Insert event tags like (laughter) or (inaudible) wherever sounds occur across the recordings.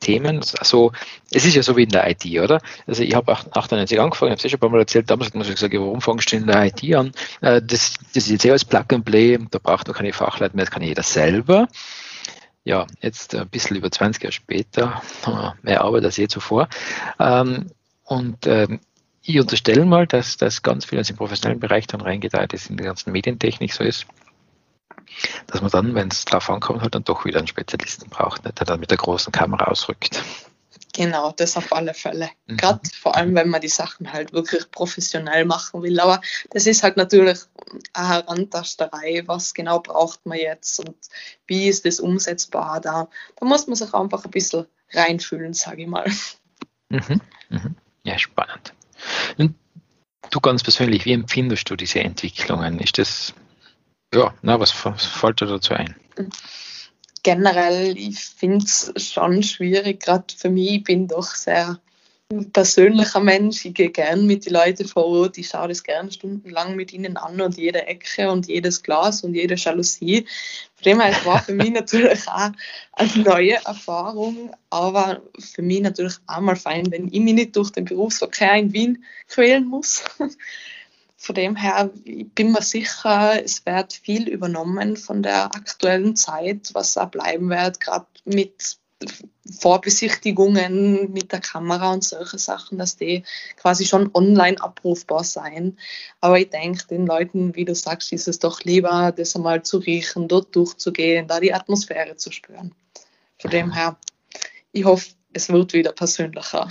Themen. Also es ist ja so wie in der IT, oder? Also ich habe 98 angefangen, habe es eh schon ein paar Mal erzählt, damals hat man gesagt, warum fangst du in der IT an? Äh, das, das ist jetzt eher als Plug and Play, da braucht man keine Fachleute mehr, das kann jeder selber. Ja, jetzt ein bisschen über 20 Jahre später, mehr Arbeit als je zuvor. Ähm, und ähm, ich unterstelle mal, dass das ganz viel aus dem professionellen Bereich dann reingeteilt ist, in der ganzen Medientechnik so ist dass man dann, wenn es drauf ankommt, halt dann doch wieder einen Spezialisten braucht, der dann mit der großen Kamera ausrückt. Genau, das auf alle Fälle. Mhm. Gerade vor allem, wenn man die Sachen halt wirklich professionell machen will. Aber das ist halt natürlich eine Herantasterei. Was genau braucht man jetzt und wie ist das umsetzbar? Da, da muss man sich einfach ein bisschen reinfühlen, sage ich mal. Mhm. Mhm. Ja, spannend. Und du ganz persönlich, wie empfindest du diese Entwicklungen? Ist das ja, na, was, was fällt dir dazu ein? Generell, ich finde es schon schwierig, gerade für mich, ich bin doch sehr persönlicher Mensch. Ich gehe gern mit den Leuten vor Ort, ich schaue das gern stundenlang mit ihnen an und jede Ecke und jedes Glas und jede Jalousie. Von dem her, es war für mich (laughs) natürlich auch eine neue Erfahrung, aber für mich natürlich auch mal fein, wenn ich mich nicht durch den Berufsverkehr in Wien quälen muss. Von dem her, ich bin mir sicher, es wird viel übernommen von der aktuellen Zeit, was auch bleiben wird, gerade mit Vorbesichtigungen mit der Kamera und solche Sachen, dass die quasi schon online abrufbar sein. Aber ich denke, den Leuten, wie du sagst, ist es doch lieber, das einmal zu riechen, dort durchzugehen, da die Atmosphäre zu spüren. Von dem her, ich hoffe, es wird wieder persönlicher.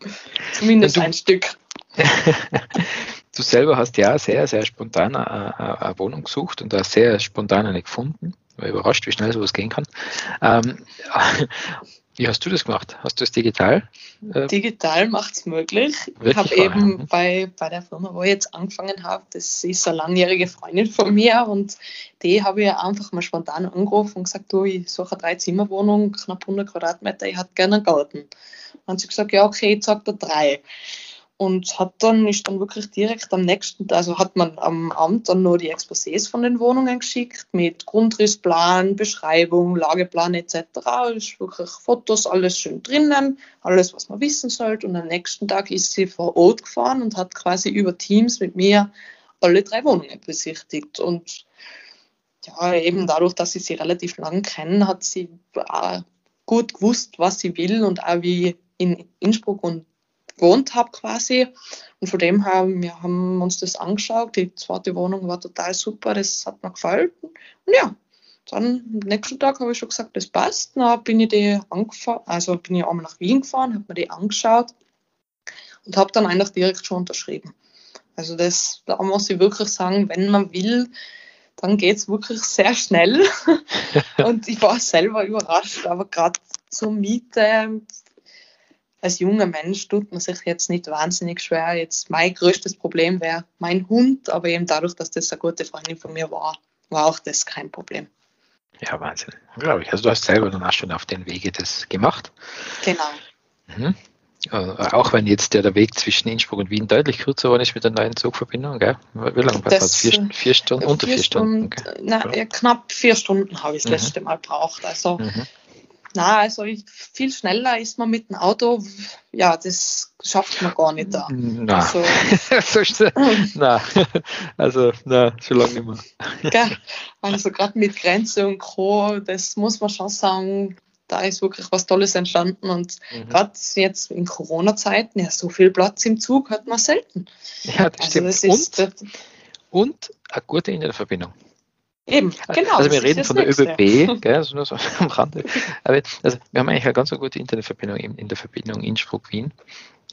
(laughs) Zumindest ein Stück. (laughs) du selber hast ja sehr, sehr spontan eine, eine Wohnung gesucht und da sehr spontan eine gefunden. War überrascht, wie schnell sowas gehen kann. Ähm, (laughs) wie hast du das gemacht? Hast du es digital? Äh, digital macht es möglich. Ich habe eben ja. bei, bei der Firma, wo ich jetzt angefangen habe, das ist eine langjährige Freundin von mir und die habe ich einfach mal spontan angerufen und gesagt, du, ich suche eine Drei-Zimmer-Wohnung, knapp 100 Quadratmeter, ich hätte gerne einen Garten. Und sie gesagt, ja, okay, ich sage da drei und hat dann, ist dann wirklich direkt am nächsten, also hat man am Amt dann nur die Exposés von den Wohnungen geschickt mit Grundrissplan, Beschreibung, Lageplan etc. Ist wirklich Fotos, alles schön drinnen, alles, was man wissen sollte. Und am nächsten Tag ist sie vor Ort gefahren und hat quasi über Teams mit mir alle drei Wohnungen besichtigt. Und ja, eben dadurch, dass ich sie relativ lang kenne, hat sie gut gewusst, was sie will und auch wie in Innsbruck und gewohnt habe quasi. Und von dem her, wir haben uns das angeschaut. Die zweite Wohnung war total super, das hat mir gefallen. Und ja, dann am nächsten Tag habe ich schon gesagt, das passt. Dann bin ich die angefahren, also bin ich einmal nach Wien gefahren, habe mir die angeschaut und habe dann eigentlich direkt schon unterschrieben. Also das, da muss ich wirklich sagen, wenn man will, dann geht es wirklich sehr schnell. (laughs) und ich war selber überrascht, aber gerade zur Miete als junger Mensch tut man sich jetzt nicht wahnsinnig schwer. Jetzt mein größtes Problem wäre mein Hund, aber eben dadurch, dass das eine gute Freundin von mir war, war auch das kein Problem. Ja, Wahnsinn. Glaube ich. Also du hast selber dann auch schon auf den Wege das gemacht. Genau. Mhm. Äh, auch wenn jetzt der, der Weg zwischen Innsbruck und Wien deutlich kürzer geworden ist mit der neuen Zugverbindung, gell? Wie lange war das? Vier, vier Stunden? Unter vier, vier Stunden? Stunden na, knapp vier Stunden habe ich das mhm. letzte Mal braucht. Also mhm. Na, also viel schneller ist man mit dem Auto, ja, das schafft man gar nicht da. Na, also, (laughs) na, (laughs) also, na, schon lange nicht mehr. (laughs) also gerade mit Grenze und Co., das muss man schon sagen, da ist wirklich was Tolles entstanden und mhm. gerade jetzt in Corona-Zeiten, ja, so viel Platz im Zug hat man selten. Ja, das also stimmt. Das und, und eine gute Internetverbindung. Eben, genau. Also wir reden von der nächste. ÖBB, gell, also nur so (laughs) am Rande. Aber also wir haben eigentlich eine ganz gute Internetverbindung in, in der Verbindung Innsbruck-Wien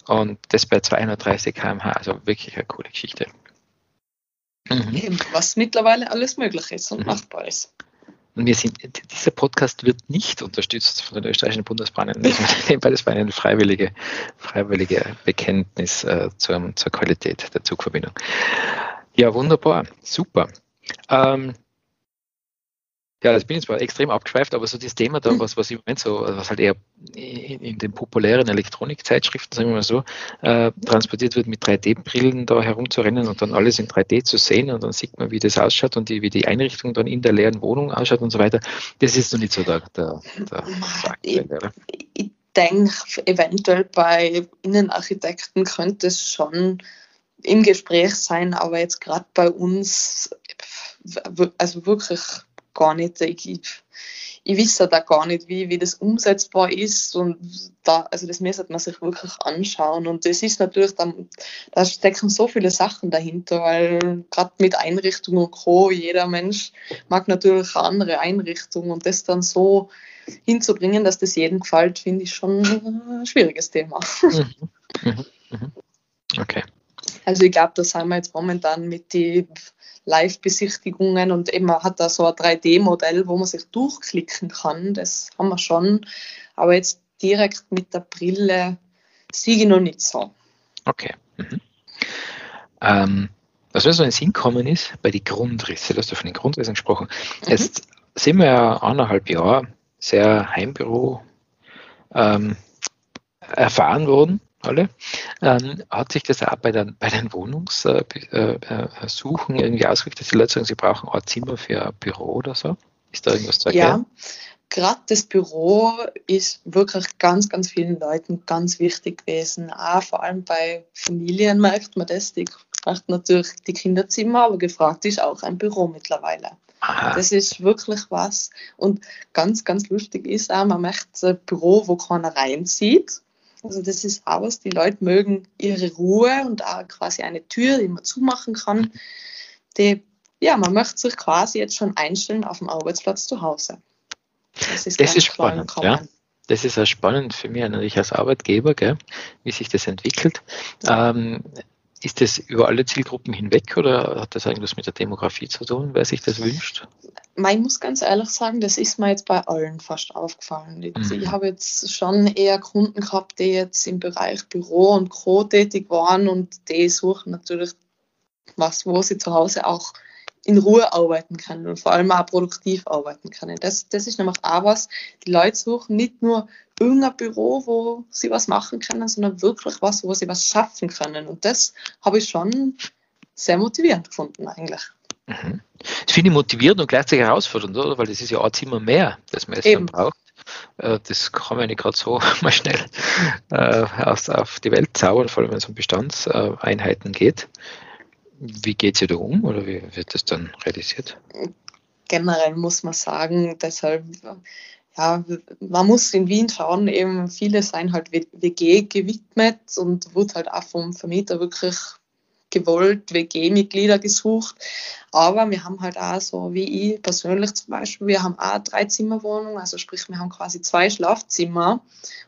und das bei 230 km/h, also wirklich eine coole Geschichte. Mhm. Eben, was mittlerweile alles möglich ist und mhm. machbar ist. Und wir sind, dieser Podcast wird nicht unterstützt von den österreichischen Bundesbahnen. Das war ein freiwillige, freiwillige Bekenntnis äh, zur, zur Qualität der Zugverbindung. Ja, wunderbar, super. Ähm, ja, das bin jetzt zwar extrem abgeschweift, aber so das Thema da, was, was im Moment so, was halt eher in, in den populären Elektronikzeitschriften, sagen wir mal so, äh, transportiert wird, mit 3D-Brillen da herumzurennen und dann alles in 3D zu sehen und dann sieht man, wie das ausschaut und die, wie die Einrichtung dann in der leeren Wohnung ausschaut und so weiter. Das ist noch nicht so der, der, der ich, ich denke, eventuell bei Innenarchitekten könnte es schon im Gespräch sein, aber jetzt gerade bei uns, also wirklich gar nicht, ich, ich wisse da gar nicht, wie, wie das umsetzbar ist und da, also das müsste man sich wirklich anschauen und das ist natürlich, dann, da stecken so viele Sachen dahinter, weil gerade mit Einrichtungen und Co., jeder Mensch mag natürlich eine andere Einrichtung und das dann so hinzubringen, dass das jedem gefällt, finde ich schon ein schwieriges Thema. Mhm. Mhm. Mhm. Okay. Also ich glaube, da sind wir jetzt momentan mit den Live-Besichtigungen und eben man hat da so ein 3D-Modell, wo man sich durchklicken kann. Das haben wir schon. Aber jetzt direkt mit der Brille sehe ich noch nicht so. Okay. Mhm. Ähm, was mir so in den Sinn kommen ist, bei den Grundrissen, du hast ja von den Grundrissen gesprochen. Mhm. Jetzt sind wir ja anderthalb Jahre sehr Heimbüro ähm, erfahren worden alle. Ähm, hat sich das auch bei den, bei den Wohnungssuchen äh, äh, irgendwie ausgewirkt, dass die Leute sagen, sie brauchen ein Zimmer für ein Büro oder so? Ist da irgendwas zu erklären? Ja, gerade das Büro ist wirklich ganz, ganz vielen Leuten ganz wichtig gewesen. Auch vor allem bei Familien merkt man das. Die braucht natürlich die Kinderzimmer, aber gefragt ist auch ein Büro mittlerweile. Aha. Das ist wirklich was. Und ganz, ganz lustig ist auch, man möchte ein Büro, wo keiner reinzieht also das ist auch was, die Leute mögen ihre Ruhe und auch quasi eine Tür, die man zumachen kann. Die, ja, man möchte sich quasi jetzt schon einstellen auf dem Arbeitsplatz zu Hause. Das ist, das ist spannend, ja. Das ist auch spannend für mich natürlich als Arbeitgeber, gell, wie sich das entwickelt. Ähm, ist das über alle Zielgruppen hinweg oder hat das irgendwas mit der Demografie zu tun, wer sich das wünscht? Ich muss ganz ehrlich sagen, das ist mir jetzt bei allen fast aufgefallen. Mhm. Ich habe jetzt schon eher Kunden gehabt, die jetzt im Bereich Büro und Co. tätig waren und die suchen natürlich was, wo sie zu Hause auch in Ruhe arbeiten können und vor allem auch produktiv arbeiten können. Das, das ist nämlich auch was, die Leute suchen nicht nur irgendein Büro, wo sie was machen können, sondern wirklich was, wo sie was schaffen können. Und das habe ich schon sehr motivierend gefunden eigentlich. Mhm. Das finde ich motivierend und gleichzeitig herausfordernd, oder? Weil das ist ja ein Zimmer mehr, das man jetzt braucht. Äh, das kann man nicht gerade so (laughs) mal schnell äh, auf die Welt zaubern, vor allem wenn es um Bestandseinheiten geht. Wie geht sie da um oder wie wird das dann realisiert? Generell muss man sagen, deshalb, ja, man muss in Wien schauen, eben viele seien halt WG gewidmet und wird halt auch vom Vermieter wirklich gewollt WG-Mitglieder gesucht. Aber wir haben halt auch so, wie ich persönlich zum Beispiel, wir haben auch drei Zimmerwohnungen, also sprich, wir haben quasi zwei Schlafzimmer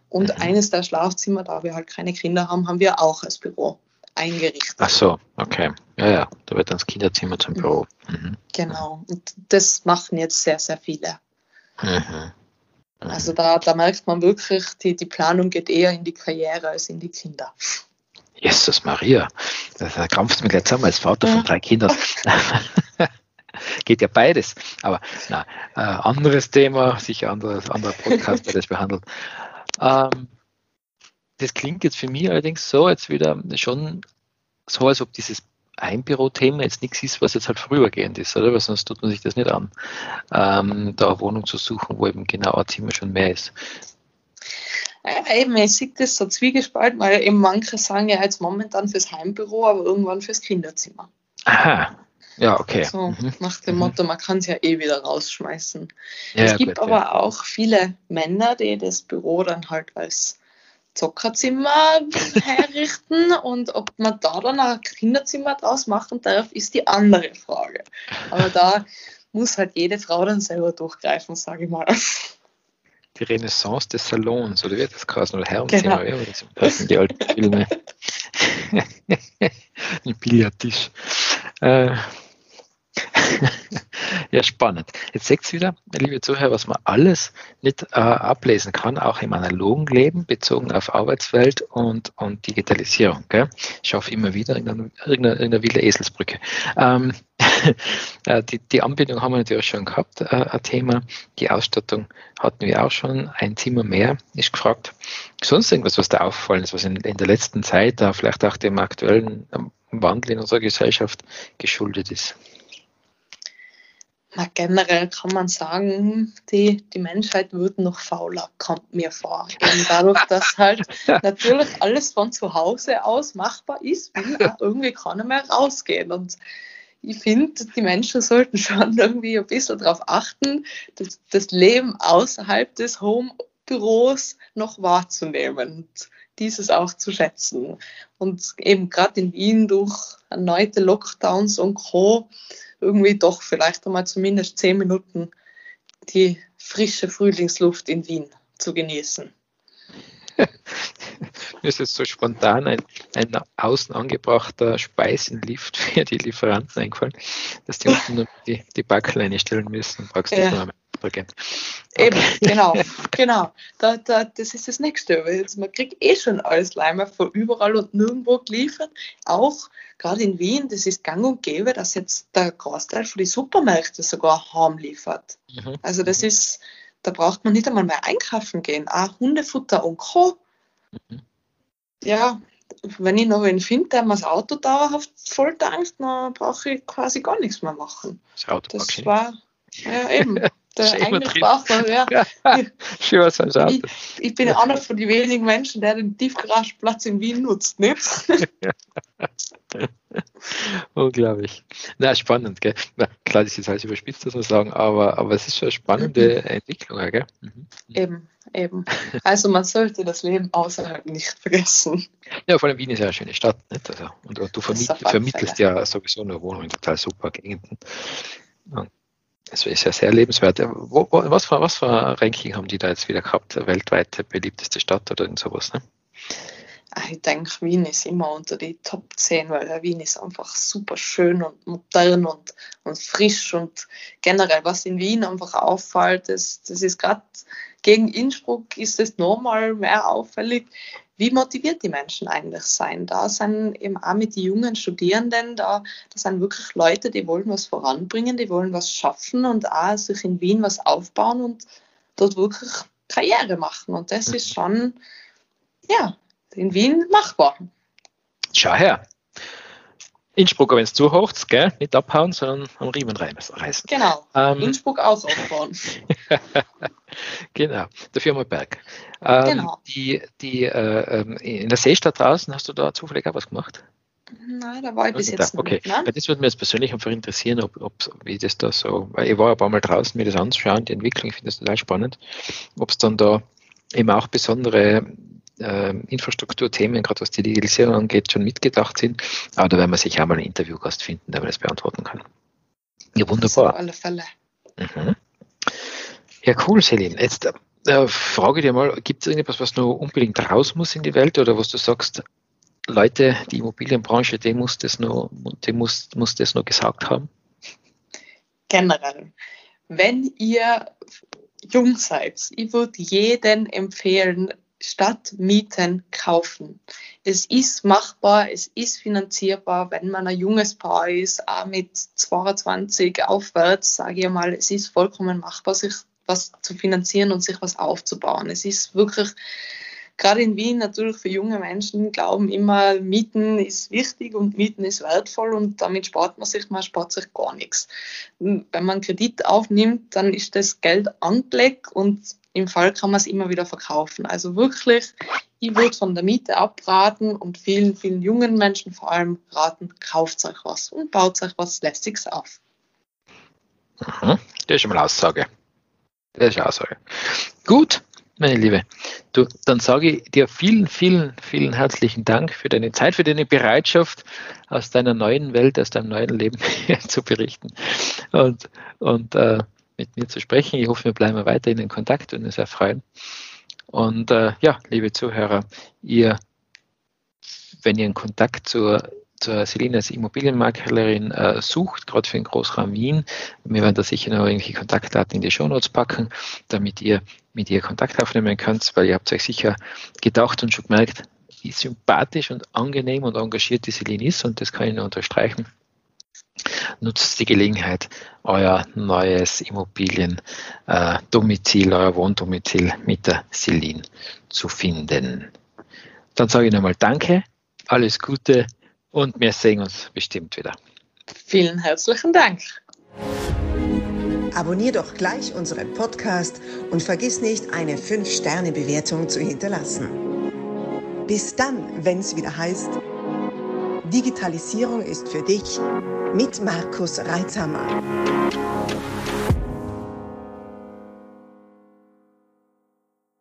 und mhm. eines der Schlafzimmer, da wir halt keine Kinder haben, haben wir auch als Büro eingerichtet. Ach so, okay. Ja, ja, da wird dann das Kinderzimmer zum Büro. Mhm. Genau, und das machen jetzt sehr, sehr viele. Mhm. mhm. Also da, da merkt man wirklich, die, die Planung geht eher in die Karriere als in die Kinder. Jesus Maria, da krampft mir gleich zusammen als Vater von drei Kindern. (laughs) Geht ja beides. Aber na, äh, anderes Thema, sicher anderes, anderer Podcast, der das behandelt. Ähm, das klingt jetzt für mich allerdings so, jetzt wieder schon so, als ob dieses Einbüro-Thema jetzt nichts ist, was jetzt halt vorübergehend ist, oder? Weil sonst tut man sich das nicht an, ähm, da eine Wohnung zu suchen, wo eben genau ein Zimmer schon mehr ist. Eben, ich sehe das so zwiegespalten, weil eben manche sagen ja jetzt momentan fürs Heimbüro, aber irgendwann fürs Kinderzimmer. Aha, ja, okay. So, mhm. nach dem mhm. Motto, man kann es ja eh wieder rausschmeißen. Ja, es gibt gut, aber ja. auch viele Männer, die das Büro dann halt als Zockerzimmer (laughs) herrichten und ob man da dann ein Kinderzimmer draus machen darf, ist die andere Frage. Aber da muss halt jede Frau dann selber durchgreifen, sage ich mal. Die Renaissance des Salons, oder wird das heißen? Oder Herrenzimmer, genau. ja, das sind die alten Filme. Ein Billardtisch. Äh. Ja, spannend. Jetzt seht ihr wieder, liebe Zuhörer, was man alles nicht äh, ablesen kann, auch im analogen Leben, bezogen auf Arbeitswelt und, und Digitalisierung. Gell? Ich schaffe immer wieder irgendeine, irgendeine, wilde Eselsbrücke. Ähm, (laughs) äh, die, die Anbindung haben wir natürlich schon gehabt, äh, ein Thema. Die Ausstattung hatten wir auch schon. Ein Zimmer mehr ist gefragt. Sonst irgendwas, was da auffallen ist, was in, in der letzten Zeit, da vielleicht auch dem aktuellen ähm, Wandel in unserer Gesellschaft geschuldet ist? Na, generell kann man sagen, die, die Menschheit wird noch fauler, kommt mir vor. Und dadurch, dass halt (laughs) natürlich alles von zu Hause aus machbar ist, will auch irgendwie keiner mehr rausgehen. Und ich finde, die Menschen sollten schon irgendwie ein bisschen darauf achten, das, das Leben außerhalb des Homebüros noch wahrzunehmen und dieses auch zu schätzen. Und eben gerade in Wien durch erneute Lockdowns und Co irgendwie doch vielleicht einmal zumindest zehn Minuten die frische Frühlingsluft in Wien zu genießen. (laughs) Mir ist jetzt so spontan ein, ein außen angebrachter Speisenlift für die Lieferanten eingefallen, dass die unten die, die Backleine stellen müssen. Brauchst du Okay. Eben, (laughs) genau, (laughs) genau. Da, da, das ist das Nächste. Jetzt, man kriegt eh schon alles Leimer von überall und nirgendwo geliefert. Auch gerade in Wien, das ist gang und gäbe, dass jetzt der Großteil von den Supermärkten sogar heim liefert. Mhm. Also das ist, da braucht man nicht einmal mehr einkaufen gehen. Auch Hundefutter und Co. Mhm. Ja, wenn ich noch einen finde, der mir das Auto dauerhaft voll tankt, dann brauche ich quasi gar nichts mehr machen. Das Auto das war, ja eben. (laughs) der braucht man, ja. (laughs) Schön was ich, ich bin einer von den wenigen Menschen, der den Tiefgarageplatz in Wien nutzt, nicht? (laughs) Unglaublich. Na, spannend, gell? Na, klar, das ist jetzt alles überspitzt, muss man sagen, aber, aber es ist schon eine spannende mhm. Entwicklung, gell? Mhm. Eben, eben. Also man sollte das Leben außerhalb nicht vergessen. Ja, vor allem Wien ist ja eine schöne Stadt, nicht? Also, und, und du vermiet, vermittelst ja sowieso eine Wohnung in total super Gegenden. Und das ist ja sehr lebenswert. Wo, wo, was, für, was für ein Ranking haben die da jetzt wieder gehabt? Weltweit beliebteste Stadt oder irgend sowas? Ne? Ah, ich denke, Wien ist immer unter die Top 10, weil Wien ist einfach super schön und modern und, und frisch und generell, was in Wien einfach auffällt, das, das ist gerade gegen Innsbruck ist es nochmal mehr auffällig, wie motiviert die Menschen eigentlich sein. Da sind eben auch mit den jungen Studierenden, da, das sind wirklich Leute, die wollen was voranbringen, die wollen was schaffen und auch sich in Wien was aufbauen und dort wirklich Karriere machen. Und das ist schon, ja, in Wien machbar. Schau her. Innsbruck, wenn es zu hoch ist, gell? nicht abhauen, sondern am Riemen reißen. Genau, ähm, Innsbruck auch aufbauen. (laughs) (laughs) genau, dafür mal Berg. Ähm, genau. Die, die, äh, ähm, in der Seestadt draußen, hast du da zufällig auch was gemacht? Nein, da war ich bis also jetzt okay. nicht. Okay, das würde mich jetzt persönlich einfach interessieren, ob, ob, wie das da so, weil ich war ein paar Mal draußen, mir das anzuschauen, die Entwicklung, ich finde das total spannend, ob es dann da eben auch besondere äh, Infrastrukturthemen, gerade was die Digitalisierung angeht, schon mitgedacht sind. Aber da werden wir sicher auch mal einen Interviewgast finden, der mir das beantworten kann. Ja, wunderbar. Auf alle Fälle. Mhm. Ja, cool, Celine. Jetzt äh, frage dir mal, gibt es irgendetwas, was noch unbedingt raus muss in die Welt oder was du sagst, Leute, die Immobilienbranche, die muss das noch, die muss, muss das noch gesagt haben? Generell. Wenn ihr jung seid, ich würde jeden empfehlen, statt Mieten kaufen. Es ist machbar, es ist finanzierbar, wenn man ein junges Paar ist, auch mit 22 aufwärts, sage ich mal, es ist vollkommen machbar, sich was zu finanzieren und sich was aufzubauen. Es ist wirklich, gerade in Wien natürlich für junge Menschen, glauben immer, Mieten ist wichtig und Mieten ist wertvoll und damit spart man sich, man spart sich gar nichts. Wenn man Kredit aufnimmt, dann ist das Geld angelegt und im Fall kann man es immer wieder verkaufen. Also wirklich, ich würde von der Miete abraten und vielen, vielen jungen Menschen vor allem raten, kauft euch was und baut euch was Lästiges auf. Mhm. Das ist schon mal Aussage. Das ist Aussage. Gut, meine Liebe. Du, dann sage ich dir vielen, vielen, vielen herzlichen Dank für deine Zeit, für deine Bereitschaft, aus deiner neuen Welt, aus deinem neuen Leben (laughs) zu berichten. Und, und äh, mit mir zu sprechen. Ich hoffe, wir bleiben weiterhin in Kontakt und uns erfreuen. Und äh, ja, liebe Zuhörer, ihr, wenn ihr einen Kontakt zur Celine als Immobilienmaklerin äh, sucht, gerade für den Großraum Wien, wir werden da sicher noch irgendwelche Kontaktdaten in die Shownotes packen, damit ihr mit ihr Kontakt aufnehmen könnt, weil ihr habt euch sicher gedacht und schon gemerkt, wie sympathisch und angenehm und engagiert die Celine ist und das kann ich nur unterstreichen. Nutzt die Gelegenheit, euer neues Immobiliendomizil, äh, euer Wohndomizil mit der Celine zu finden. Dann sage ich nochmal Danke, alles Gute und wir sehen uns bestimmt wieder. Vielen herzlichen Dank. Abonnier doch gleich unseren Podcast und vergiss nicht, eine 5-Sterne-Bewertung zu hinterlassen. Bis dann, wenn es wieder heißt, Digitalisierung ist für dich mit Markus Reitzhammer.